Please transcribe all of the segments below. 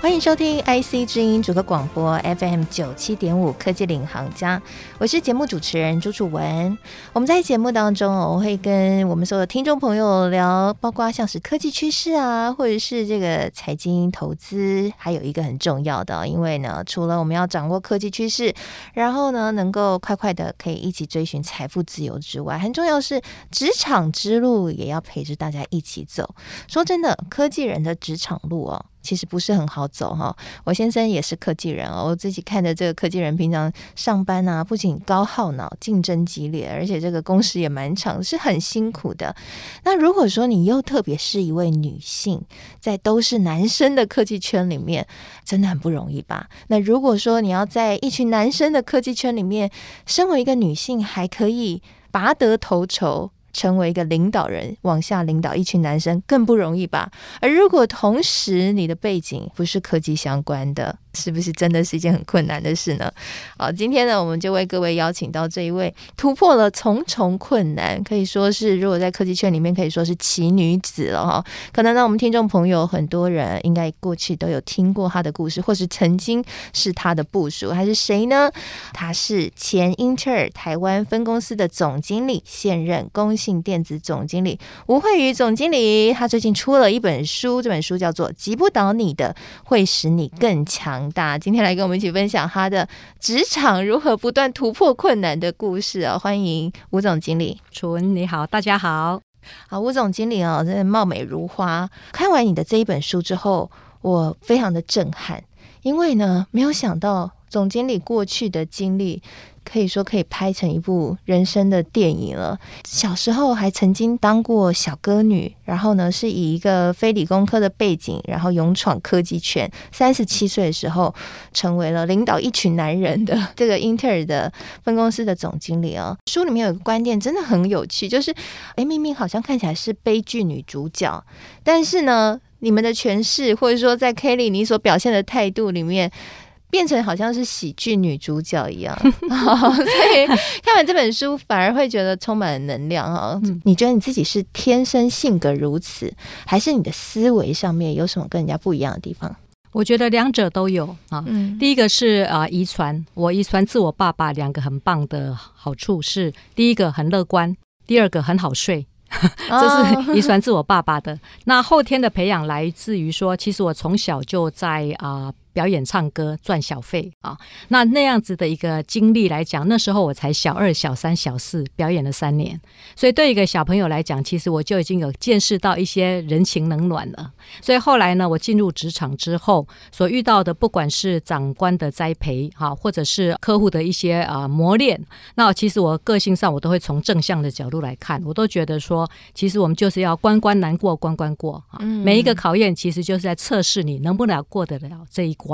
欢迎收听 IC 之音主客广播 FM 九七点五科技领航家，我是节目主持人朱楚文。我们在节目当中，我会跟我们所有听众朋友聊，包括像是科技趋势啊，或者是这个财经投资，还有一个很重要的，因为呢，除了我们要掌握科技趋势，然后呢，能够快快的可以一起追寻财富自由之外，很重要是职场之路也要陪着大家一起走。说真的，科技人的职场路哦。其实不是很好走哈，我先生也是科技人哦，我自己看着这个科技人平常上班啊，不仅高耗脑、竞争激烈，而且这个工时也蛮长，是很辛苦的。那如果说你又特别是一位女性，在都是男生的科技圈里面，真的很不容易吧？那如果说你要在一群男生的科技圈里面，身为一个女性，还可以拔得头筹。成为一个领导人，往下领导一群男生更不容易吧？而如果同时你的背景不是科技相关的，是不是真的是一件很困难的事呢？好，今天呢，我们就为各位邀请到这一位突破了重重困难，可以说是如果在科技圈里面可以说是奇女子了哈。可能呢，我们听众朋友很多人应该过去都有听过她的故事，或是曾经是她的部属，还是谁呢？她是前英特尔台湾分公司的总经理，现任工信电子总经理吴惠瑜总经理。她最近出了一本书，这本书叫做《击不倒你的，会使你更强》。大，今天来跟我们一起分享他的职场如何不断突破困难的故事啊！欢迎吴总经理。楚文你好，大家好。好，吴总经理哦，真的貌美如花。看完你的这一本书之后，我非常的震撼，因为呢，没有想到总经理过去的经历。可以说可以拍成一部人生的电影了。小时候还曾经当过小歌女，然后呢是以一个非理工科的背景，然后勇闯科技圈。三十七岁的时候，成为了领导一群男人的 这个英特尔的分公司的总经理哦。书里面有个观点真的很有趣，就是哎，明明好像看起来是悲剧女主角，但是呢，你们的诠释或者说在 Kelly 你所表现的态度里面。变成好像是喜剧女主角一样，所以看完这本书反而会觉得充满能量哈。你觉得你自己是天生性格如此，还是你的思维上面有什么跟人家不一样的地方？我觉得两者都有啊。嗯第一个是啊遗传，我遗传自我爸爸两个很棒的好处是：第一个很乐观，第二个很好睡。这是遗传自我爸爸的。那后天的培养来自于说，其实我从小就在啊。呃表演唱歌赚小费啊，那那样子的一个经历来讲，那时候我才小二、小三、小四，表演了三年，所以对一个小朋友来讲，其实我就已经有见识到一些人情冷暖了。所以后来呢，我进入职场之后，所遇到的不管是长官的栽培哈，或者是客户的一些啊磨练，那其实我个性上我都会从正向的角度来看，我都觉得说，其实我们就是要关关难过关关过啊，每一个考验其实就是在测试你能不能过得了这一。关，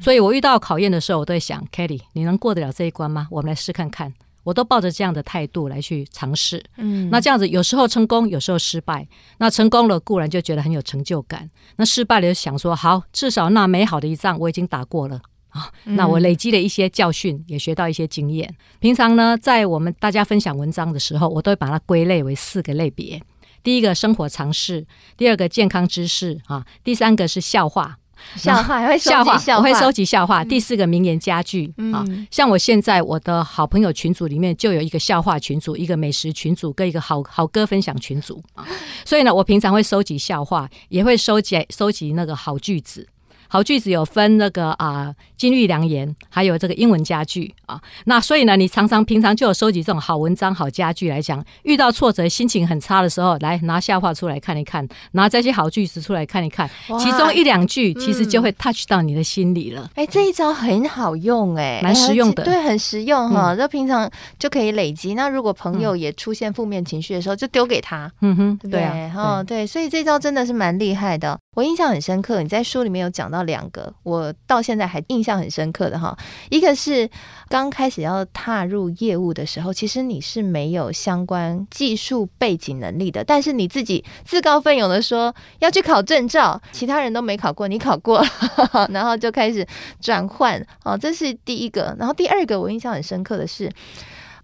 所以我遇到考验的时候，我都会想，Kelly，你能过得了这一关吗？我们来试看看。我都抱着这样的态度来去尝试。嗯，那这样子有时候成功，有时候失败。那成功了固然就觉得很有成就感，那失败了就想说，好，至少那美好的一仗我已经打过了啊。那我累积了一些教训，也学到一些经验。平常呢，在我们大家分享文章的时候，我都会把它归类为四个类别：第一个生活常识，第二个健康知识啊，第三个是笑话。笑话还会笑话，我会收集笑话。第四个名言佳句啊，像我现在我的好朋友群组里面就有一个笑话群组，一个美食群组，跟一个好好歌分享群组啊。所以呢，我平常会收集笑话，也会收集收集那个好句子。好句子有分那个啊，金玉良言，还有这个英文佳句啊。那所以呢，你常常平常就有收集这种好文章、好佳句来讲。遇到挫折、心情很差的时候，来拿笑话出来看一看，拿这些好句子出来看一看，其中一两句其实就会 touch 到你的心里了。哎、嗯欸，这一招很好用、欸，哎，蛮实用的，对，很实用哈。就、嗯、平常就可以累积。那如果朋友也出现负面情绪的时候，就丢给他。嗯哼，对啊，哦，对，所以这招真的是蛮厉害的。我印象很深刻，你在书里面有讲到到两个，我到现在还印象很深刻的哈。一个是刚开始要踏入业务的时候，其实你是没有相关技术背景能力的，但是你自己自告奋勇的说要去考证照，其他人都没考过，你考过了，然后就开始转换哦，这是第一个。然后第二个我印象很深刻的是。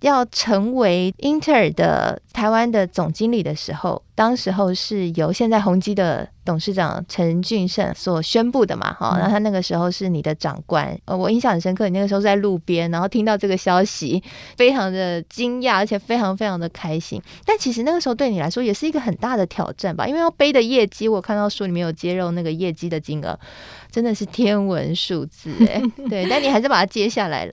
要成为英特尔的台湾的总经理的时候，当时候是由现在宏基的董事长陈俊胜所宣布的嘛？哈、嗯，然后他那个时候是你的长官，呃，我印象很深刻。你那个时候在路边，然后听到这个消息，非常的惊讶，而且非常非常的开心。但其实那个时候对你来说也是一个很大的挑战吧？因为要背的业绩，我看到书里面有揭露那个业绩的金额，真的是天文数字哎。对，但你还是把它接下来了。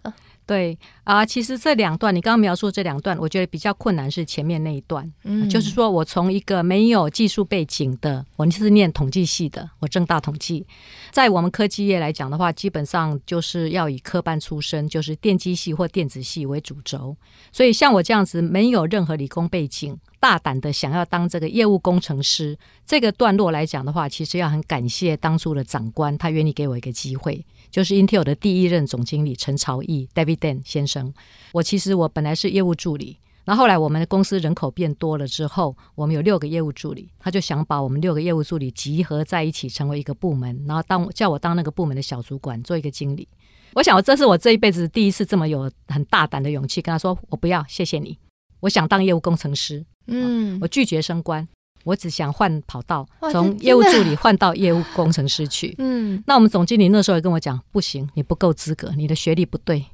对啊，其实这两段你刚刚描述这两段，我觉得比较困难是前面那一段，嗯，就是说我从一个没有技术背景的，我就是念统计系的，我正大统计，在我们科技业来讲的话，基本上就是要以科班出身，就是电机系或电子系为主轴，所以像我这样子没有任何理工背景，大胆的想要当这个业务工程师，这个段落来讲的话，其实要很感谢当初的长官，他愿意给我一个机会。就是 Intel 的第一任总经理陈朝义 David Dan 先生。我其实我本来是业务助理，然后后来我们的公司人口变多了之后，我们有六个业务助理，他就想把我们六个业务助理集合在一起，成为一个部门，然后当叫我当那个部门的小主管，做一个经理。我想，我这是我这一辈子第一次这么有很大胆的勇气跟他说：“我不要，谢谢你，我想当业务工程师。”嗯，我拒绝升官。我只想换跑道，从业务助理换到业务工程师去。嗯，那我们总经理那时候也跟我讲，不行，你不够资格，你的学历不对。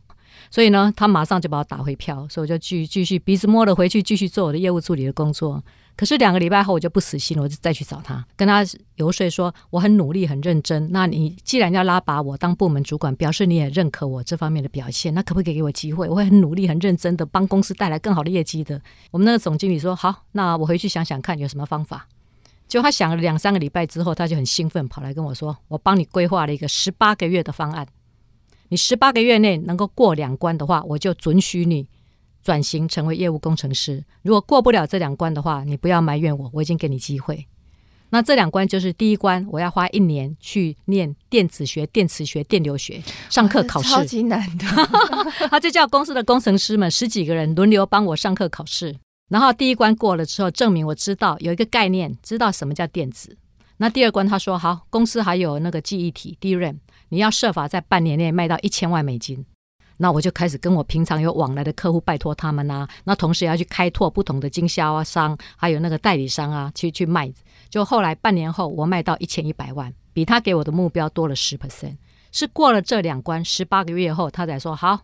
所以呢，他马上就把我打回票，所以我就继继续鼻子摸了回去，继续做我的业务助理的工作。可是两个礼拜后，我就不死心了，我就再去找他，跟他游说说我很努力、很认真。那你既然要拉拔我当部门主管，表示你也认可我这方面的表现，那可不可以给我机会？我会很努力、很认真的帮公司带来更好的业绩的。我们那个总经理说好，那我回去想想看有什么方法。就他想了两三个礼拜之后，他就很兴奋跑来跟我说：“我帮你规划了一个十八个月的方案，你十八个月内能够过两关的话，我就准许你。”转型成为业务工程师，如果过不了这两关的话，你不要埋怨我，我已经给你机会。那这两关就是第一关，我要花一年去念电子学、电磁学、电流学，上课考试，超级难的。他就叫公司的工程师们十几个人轮流帮我上课考试，然后第一关过了之后，证明我知道有一个概念，知道什么叫电子。那第二关他说好，公司还有那个记忆体 DRAM，你要设法在半年内卖到一千万美金。那我就开始跟我平常有往来的客户拜托他们啊，那同时也要去开拓不同的经销啊商，还有那个代理商啊，去去卖。就后来半年后，我卖到一千一百万，比他给我的目标多了十 percent。是过了这两关，十八个月后，他才说好，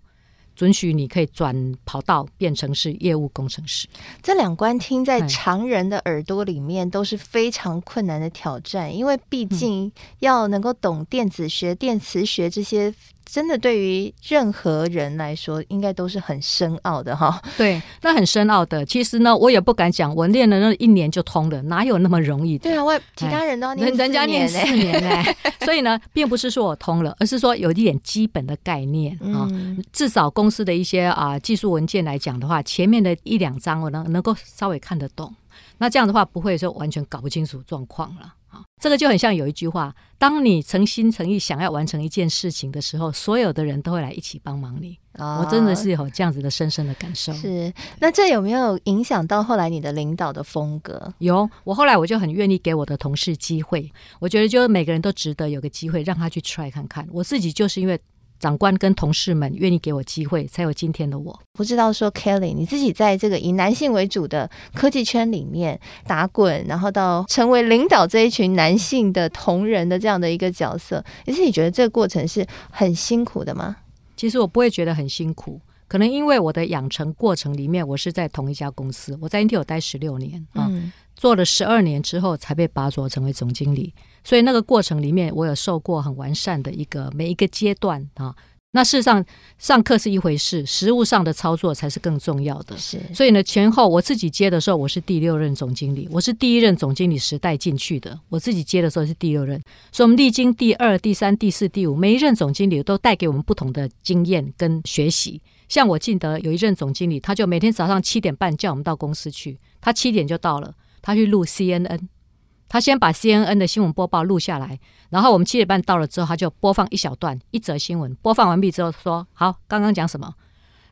准许你可以转跑道变成是业务工程师。这两关听在常人的耳朵里面都是非常困难的挑战，因为毕竟要能够懂电子学、电磁学这些。真的，对于任何人来说，应该都是很深奥的哈。对，那很深奥的。其实呢，我也不敢讲，我练了那一年就通了，哪有那么容易的？对啊，我其他人都要念四年，人家念四年呢。所以呢，并不是说我通了，而是说有一点基本的概念啊。嗯、至少公司的一些啊技术文件来讲的话，前面的一两章我能能够稍微看得懂。那这样的话，不会说完全搞不清楚状况了。这个就很像有一句话：当你诚心诚意想要完成一件事情的时候，所有的人都会来一起帮忙你。哦、我真的是有这样子的深深的感受。是，那这有没有影响到后来你的领导的风格？有，我后来我就很愿意给我的同事机会。我觉得，就是每个人都值得有个机会让他去 try 看看。我自己就是因为。长官跟同事们愿意给我机会，才有今天的我。不知道说 Kelly，你自己在这个以男性为主的科技圈里面打滚，然后到成为领导这一群男性的同仁的这样的一个角色，你自己觉得这个过程是很辛苦的吗？其实我不会觉得很辛苦，可能因为我的养成过程里面，我是在同一家公司，我在 Intel 待十六年啊。嗯做了十二年之后，才被拔擢成为总经理，所以那个过程里面，我有受过很完善的一个每一个阶段啊。那事实上，上课是一回事，实务上的操作才是更重要的。是，所以呢，前后我自己接的时候，我是第六任总经理，我是第一任总经理时代进去的，我自己接的时候是第六任，所以我们历经第二、第三、第四、第五，每一任总经理都带给我们不同的经验跟学习。像我记得有一任总经理，他就每天早上七点半叫我们到公司去，他七点就到了。他去录 CNN，他先把 CNN 的新闻播报录下来，然后我们七点半到了之后，他就播放一小段一则新闻。播放完毕之后说：“好，刚刚讲什么？”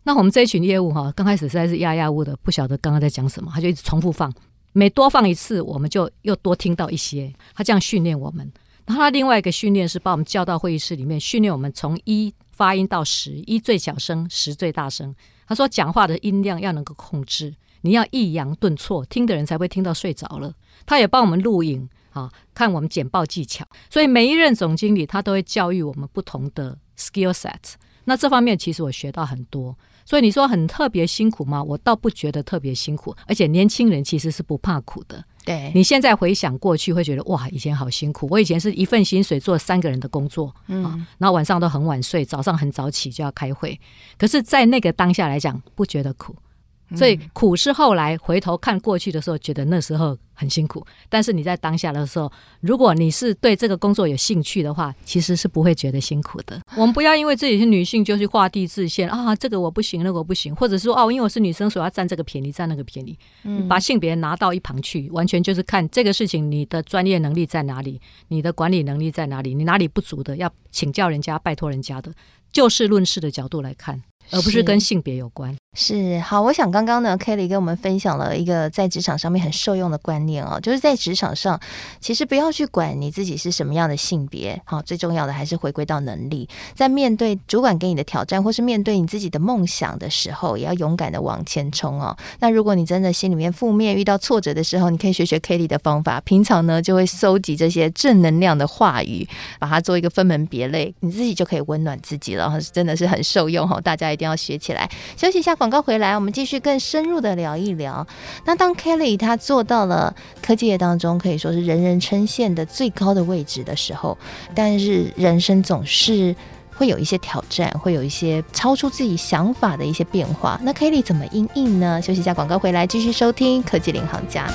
那我们这一群业务哈，刚开始实在是压压乌的，不晓得刚刚在讲什么，他就一直重复放。每多放一次，我们就又多听到一些。他这样训练我们。然后他另外一个训练是把我们叫到会议室里面，训练我们从一发音到十，一最小声，十最大声。他说讲话的音量要能够控制，你要抑扬顿挫，听的人才会听到睡着了。他也帮我们录影啊，看我们简报技巧。所以每一任总经理他都会教育我们不同的 skill set。那这方面其实我学到很多。所以你说很特别辛苦吗？我倒不觉得特别辛苦，而且年轻人其实是不怕苦的。对，你现在回想过去，会觉得哇，以前好辛苦。我以前是一份薪水做三个人的工作，嗯，然后晚上都很晚睡，早上很早起就要开会。可是，在那个当下来讲，不觉得苦。所以苦是后来回头看过去的时候，觉得那时候很辛苦。但是你在当下的时候，如果你是对这个工作有兴趣的话，其实是不会觉得辛苦的。我们不要因为自己是女性就去画地自限啊，这个我不行，那个我不行，或者说哦，因为我是女生，所以要占这个便宜，占那个便宜。嗯，把性别拿到一旁去，完全就是看这个事情，你的专业能力在哪里，你的管理能力在哪里，你哪里不足的，要请教人家，拜托人家的，就事论事的角度来看。而不是跟性别有关。是，好，我想刚刚呢，Kelly 跟我们分享了一个在职场上面很受用的观念哦，就是在职场上，其实不要去管你自己是什么样的性别，好，最重要的还是回归到能力，在面对主管给你的挑战，或是面对你自己的梦想的时候，也要勇敢的往前冲哦。那如果你真的心里面负面，遇到挫折的时候，你可以学学 Kelly 的方法，平常呢就会收集这些正能量的话语，把它做一个分门别类，你自己就可以温暖自己了，真的是很受用哈，大家一定要学起来。休息一下，广告回来，我们继续更深入的聊一聊。那当 Kelly 他做到了科技业当中可以说是人人称羡的最高的位置的时候，但是人生总是会有一些挑战，会有一些超出自己想法的一些变化。那 Kelly 怎么应应呢？休息一下，广告回来继续收听科技领航家。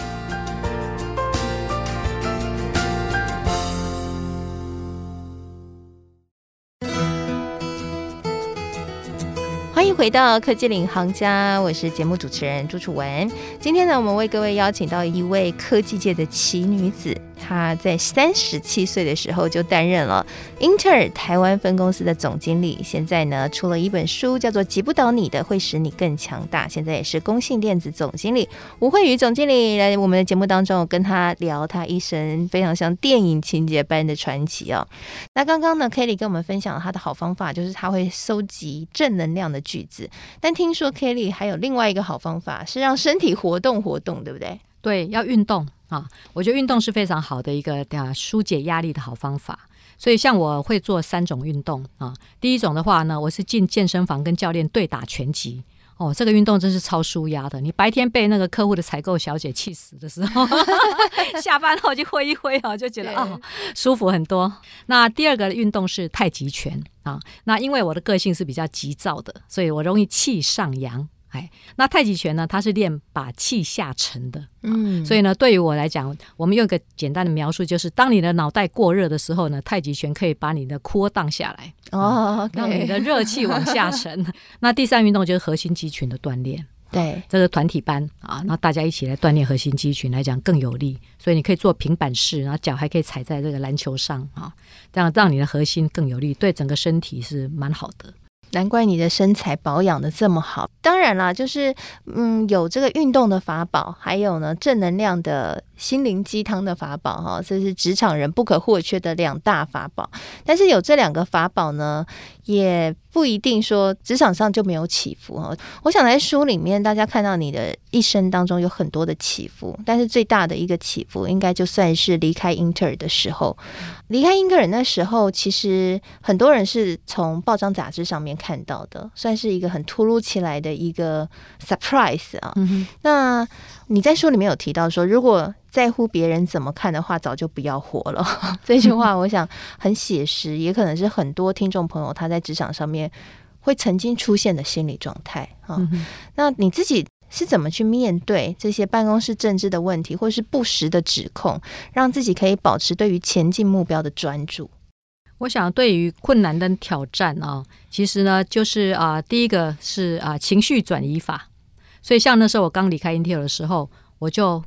回到科技领航家，我是节目主持人朱楚文。今天呢，我们为各位邀请到一位科技界的奇女子。他在三十七岁的时候就担任了英特尔台湾分公司的总经理，现在呢出了一本书，叫做《击不倒你的会使你更强大》。现在也是公信电子总经理吴慧宇总经理来我们的节目当中，跟他聊他一生非常像电影情节般的传奇哦。那刚刚呢，Kelly 跟我们分享了他的好方法，就是他会收集正能量的句子。但听说 Kelly 还有另外一个好方法，是让身体活动活动，对不对？对，要运动。啊，我觉得运动是非常好的一个啊疏解压力的好方法。所以像我会做三种运动啊。第一种的话呢，我是进健身房跟教练对打拳击。哦，这个运动真是超舒压的。你白天被那个客户的采购小姐气死的时候，下班后就挥一挥哦，就觉得哦舒服很多。那第二个运动是太极拳啊。那因为我的个性是比较急躁的，所以我容易气上扬。哎，那太极拳呢？它是练把气下沉的，嗯，所以呢，对于我来讲，我们用一个简单的描述，就是当你的脑袋过热的时候呢，太极拳可以把你的 cool down 下来，哦，okay、让你的热气往下沉。那第三运动就是核心肌群的锻炼，对，这个团体班啊，那大家一起来锻炼核心肌群来讲更有力，所以你可以做平板式，然后脚还可以踩在这个篮球上啊，这样让你的核心更有力，对整个身体是蛮好的。难怪你的身材保养的这么好。当然啦，就是嗯，有这个运动的法宝，还有呢，正能量的心灵鸡汤的法宝哈，这是职场人不可或缺的两大法宝。但是有这两个法宝呢，也不一定说职场上就没有起伏哈。我想在书里面，大家看到你的一生当中有很多的起伏，但是最大的一个起伏，应该就算是离开英特尔的时候。离开英特尔那时候，其实很多人是从报章杂志上面看到的，算是一个很突如其来的一个 surprise 啊。嗯、那你在书里面有提到说，如果在乎别人怎么看的话，早就不要活了。这句话我想很写实，也可能是很多听众朋友他在职场上面会曾经出现的心理状态啊。嗯、那你自己是怎么去面对这些办公室政治的问题，或是不实的指控，让自己可以保持对于前进目标的专注？我想，对于困难的挑战啊，其实呢，就是啊，第一个是啊，情绪转移法。所以，像那时候我刚离开 Intel 的时候，我就。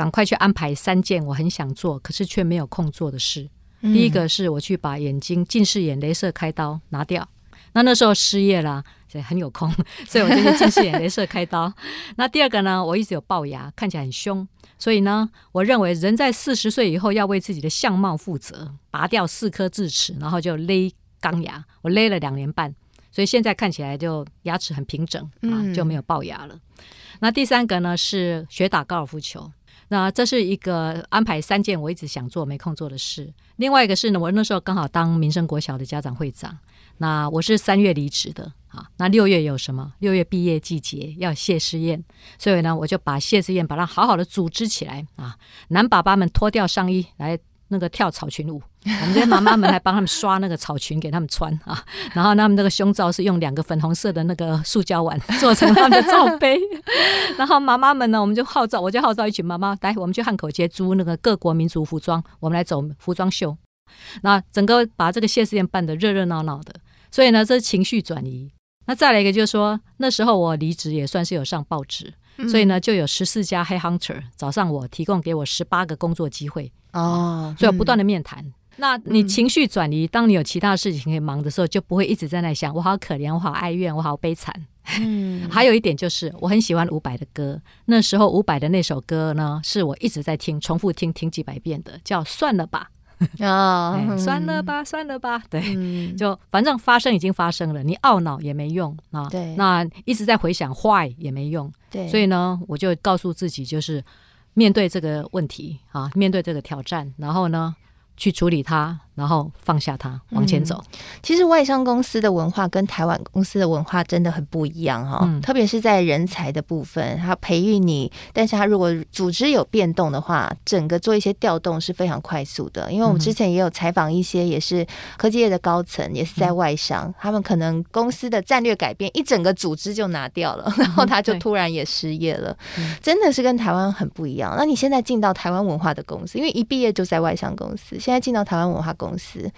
赶快去安排三件我很想做，可是却没有空做的事。嗯、第一个是我去把眼睛近视眼镭射开刀拿掉，那那时候失业了，所以很有空，所以我就去近视眼镭射开刀。那第二个呢，我一直有龅牙，看起来很凶，所以呢，我认为人在四十岁以后要为自己的相貌负责，拔掉四颗智齿，然后就勒钢牙，我勒了两年半。所以现在看起来就牙齿很平整啊，就没有龅牙了。嗯、那第三个呢是学打高尔夫球，那这是一个安排三件我一直想做没空做的事。另外一个是呢，我那时候刚好当民生国小的家长会长，那我是三月离职的啊。那六月有什么？六月毕业季节要谢师宴，所以呢，我就把谢师宴把它好好的组织起来啊，男爸爸们脱掉上衣来。那个跳草裙舞，我们这些妈妈们还帮他们刷那个草裙给他们穿啊，然后他们那个胸罩是用两个粉红色的那个塑胶碗 做成他们的罩杯，然后妈妈们呢，我们就号召，我就号召一群妈妈来，我们去汉口街租那个各国民族服装，我们来走服装秀，那整个把这个谢师宴办得热热闹闹的，所以呢，这是情绪转移。那再来一个就是说，那时候我离职也算是有上报纸。所以呢，就有十四家 Head Hunter 早上我，提供给我十八个工作机会哦，所以我不断的面谈。嗯、那你情绪转移，当你有其他事情可以忙的时候，就不会一直在那想我好可怜，我好哀怨，我好悲惨。嗯，还有一点就是我很喜欢伍佰的歌，那时候伍佰的那首歌呢，是我一直在听，重复听听几百遍的，叫算了吧。啊、哦，算了吧，算了吧，对，嗯、就反正发生已经发生了，你懊恼也没用啊。对，那一直在回想坏也没用。对，所以呢，我就告诉自己，就是面对这个问题啊，面对这个挑战，然后呢，去处理它。然后放下它，往前走。嗯、其实外商公司的文化跟台湾公司的文化真的很不一样哈、哦，嗯、特别是在人才的部分，他培育你，但是他如果组织有变动的话，整个做一些调动是非常快速的。因为我们之前也有采访一些也是科技业的高层，也是在外商，嗯、他们可能公司的战略改变，一整个组织就拿掉了，然后他就突然也失业了，嗯、真的是跟台湾很不一样。那你现在进到台湾文化的公司，因为一毕业就在外商公司，现在进到台湾文化公司。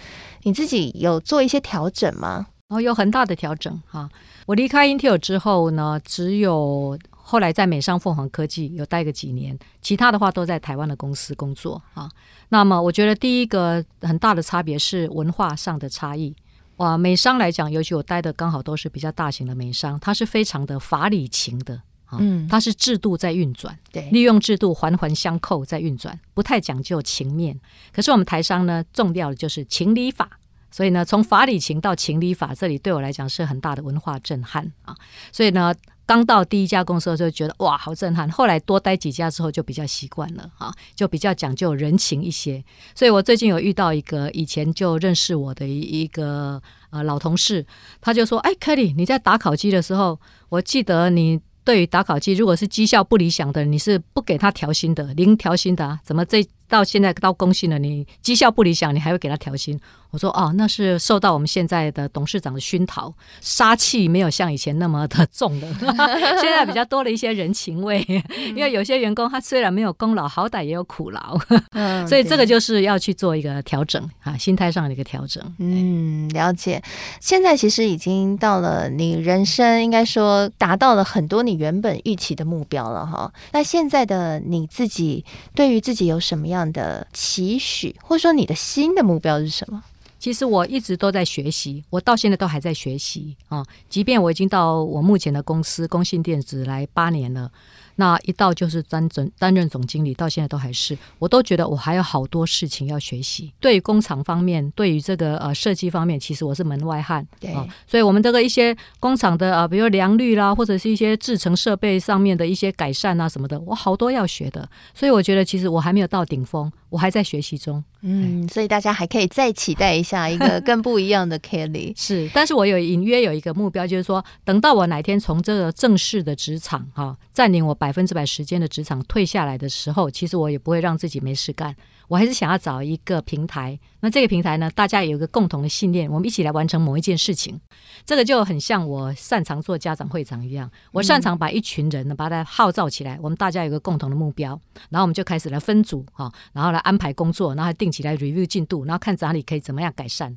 你自己有做一些调整吗？哦，有很大的调整哈。我离开 Intel 之后呢，只有后来在美商凤凰科技有待个几年，其他的话都在台湾的公司工作啊。那么我觉得第一个很大的差别是文化上的差异。哇，美商来讲，尤其我待的刚好都是比较大型的美商，它是非常的法理情的。嗯，它是制度在运转，对，利用制度环环相扣在运转，不太讲究情面。可是我们台商呢，重要的就是情理法，所以呢，从法理情到情理法，这里对我来讲是很大的文化震撼啊。所以呢，刚到第一家公司的时候就觉得哇，好震撼。后来多待几家之后，就比较习惯了啊，就比较讲究人情一些。所以我最近有遇到一个以前就认识我的一个呃老同事，他就说：“哎，Kelly，你在打烤鸡的时候，我记得你。”对于打卡机，如果是绩效不理想的，你是不给他调薪的，零调薪的啊？怎么这到现在到公信了，你绩效不理想，你还会给他调薪？我说哦，那是受到我们现在的董事长的熏陶，杀气没有像以前那么的重了，现在比较多了一些人情味。因为有些员工他虽然没有功劳，好歹也有苦劳，所以这个就是要去做一个调整啊，心态上的一个调整。嗯，了解。现在其实已经到了你人生应该说达到了很多你原本预期的目标了哈。那现在的你自己对于自己有什么样的期许，或者说你的新的目标是什么？其实我一直都在学习，我到现在都还在学习啊。即便我已经到我目前的公司工信电子来八年了。那一到就是担总担任总经理，到现在都还是，我都觉得我还有好多事情要学习。对于工厂方面，对于这个呃设计方面，其实我是门外汉对啊。所以，我们这个一些工厂的啊，比如良率啦，或者是一些制成设备上面的一些改善啊什么的，我好多要学的。所以，我觉得其实我还没有到顶峰，我还在学习中。嗯，所以大家还可以再期待一下一个更不一样的 Kelly。是，但是我有隐约有一个目标，就是说，等到我哪天从这个正式的职场哈、啊、占领我。百分之百时间的职场退下来的时候，其实我也不会让自己没事干。我还是想要找一个平台。那这个平台呢，大家有一个共同的信念，我们一起来完成某一件事情。这个就很像我擅长做家长会长一样，我擅长把一群人呢把它号召起来，我们大家有个共同的目标，然后我们就开始来分组哈，然后来安排工作，然后定期来 review 进度，然后看哪里可以怎么样改善。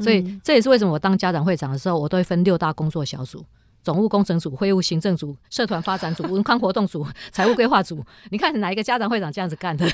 所以这也是为什么我当家长会长的时候，我都会分六大工作小组。总务工程组、会务行政组、社团发展组、文康活动组、财务规划组。你看哪一个家长会长这样子干的？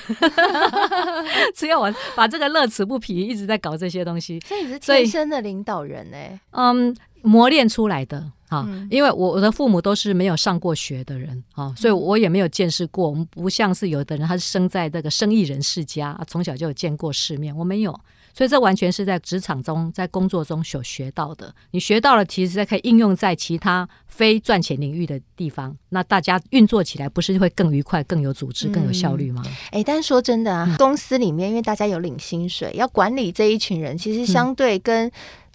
只有我把这个乐此不疲，一直在搞这些东西。所以你是天生的领导人呢、欸？嗯，磨练出来的啊。因为我我的父母都是没有上过学的人啊，所以我也没有见识过。我们不像是有的人，他是生在这个生意人世家，从小就有见过世面。我没有。所以这完全是在职场中，在工作中所学到的。你学到了，其实可以应用在其他非赚钱领域的地方。那大家运作起来，不是会更愉快、更有组织、更有效率吗？哎、嗯，但是说真的啊，公司里面因为大家有领薪水，要管理这一群人，其实相对跟。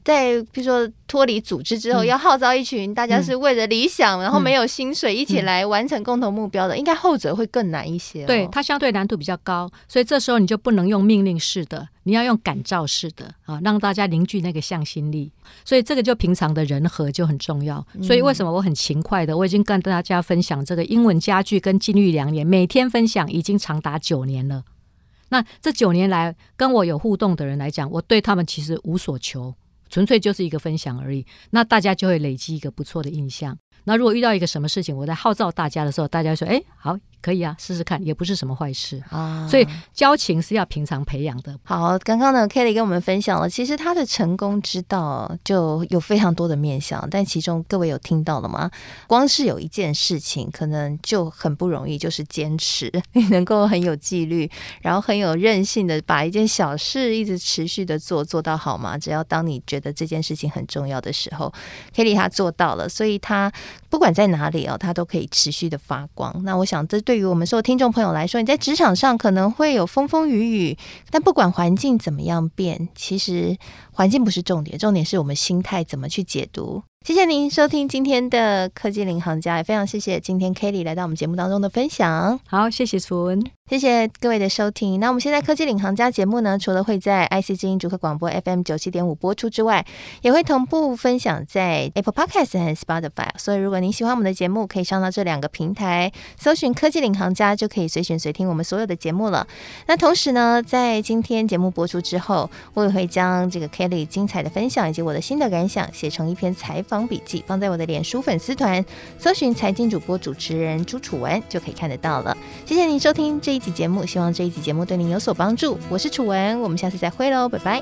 在比如说脱离组织之后，要号召一群大家是为了理想，然后没有薪水一起来完成共同目标的，应该后者会更难一些。对，它相对难度比较高，所以这时候你就不能用命令式的，你要用感召式的啊，让大家凝聚那个向心力。所以这个就平常的人和就很重要。所以为什么我很勤快的，我已经跟大家分享这个英文家具跟金玉良言，每天分享已经长达九年了。那这九年来跟我有互动的人来讲，我对他们其实无所求。纯粹就是一个分享而已，那大家就会累积一个不错的印象。那如果遇到一个什么事情，我在号召大家的时候，大家说：“哎，好。”可以啊，试试看，也不是什么坏事啊。所以交情是要平常培养的。好，刚刚呢，Kelly 跟我们分享了，其实他的成功之道就有非常多的面向，但其中各位有听到了吗？光是有一件事情，可能就很不容易，就是坚持，你能够很有纪律，然后很有韧性的把一件小事一直持续的做，做到好吗？只要当你觉得这件事情很重要的时候，Kelly 他做到了，所以他不管在哪里哦，它都可以持续的发光。那我想这。对于我们所有听众朋友来说，你在职场上可能会有风风雨雨，但不管环境怎么样变，其实环境不是重点，重点是我们心态怎么去解读。谢谢您收听今天的科技领航家，也非常谢谢今天 Kelly 来到我们节目当中的分享。好，谢谢楚文，谢谢各位的收听。那我们现在科技领航家节目呢，除了会在 IC 之音主客广播 FM 九七点五播出之外，也会同步分享在 Apple Podcast 和 Spotify。所以，如果您喜欢我们的节目，可以上到这两个平台，搜寻科技领航家，就可以随选随听我们所有的节目了。那同时呢，在今天节目播出之后，我也会将这个 Kelly 精彩的分享以及我的新的感想写成一篇采访。笔记放在我的脸书粉丝团，搜寻财经主播主持人朱楚文就可以看得到了。谢谢您收听这一集节目，希望这一集节目对您有所帮助。我是楚文，我们下次再会喽，拜拜。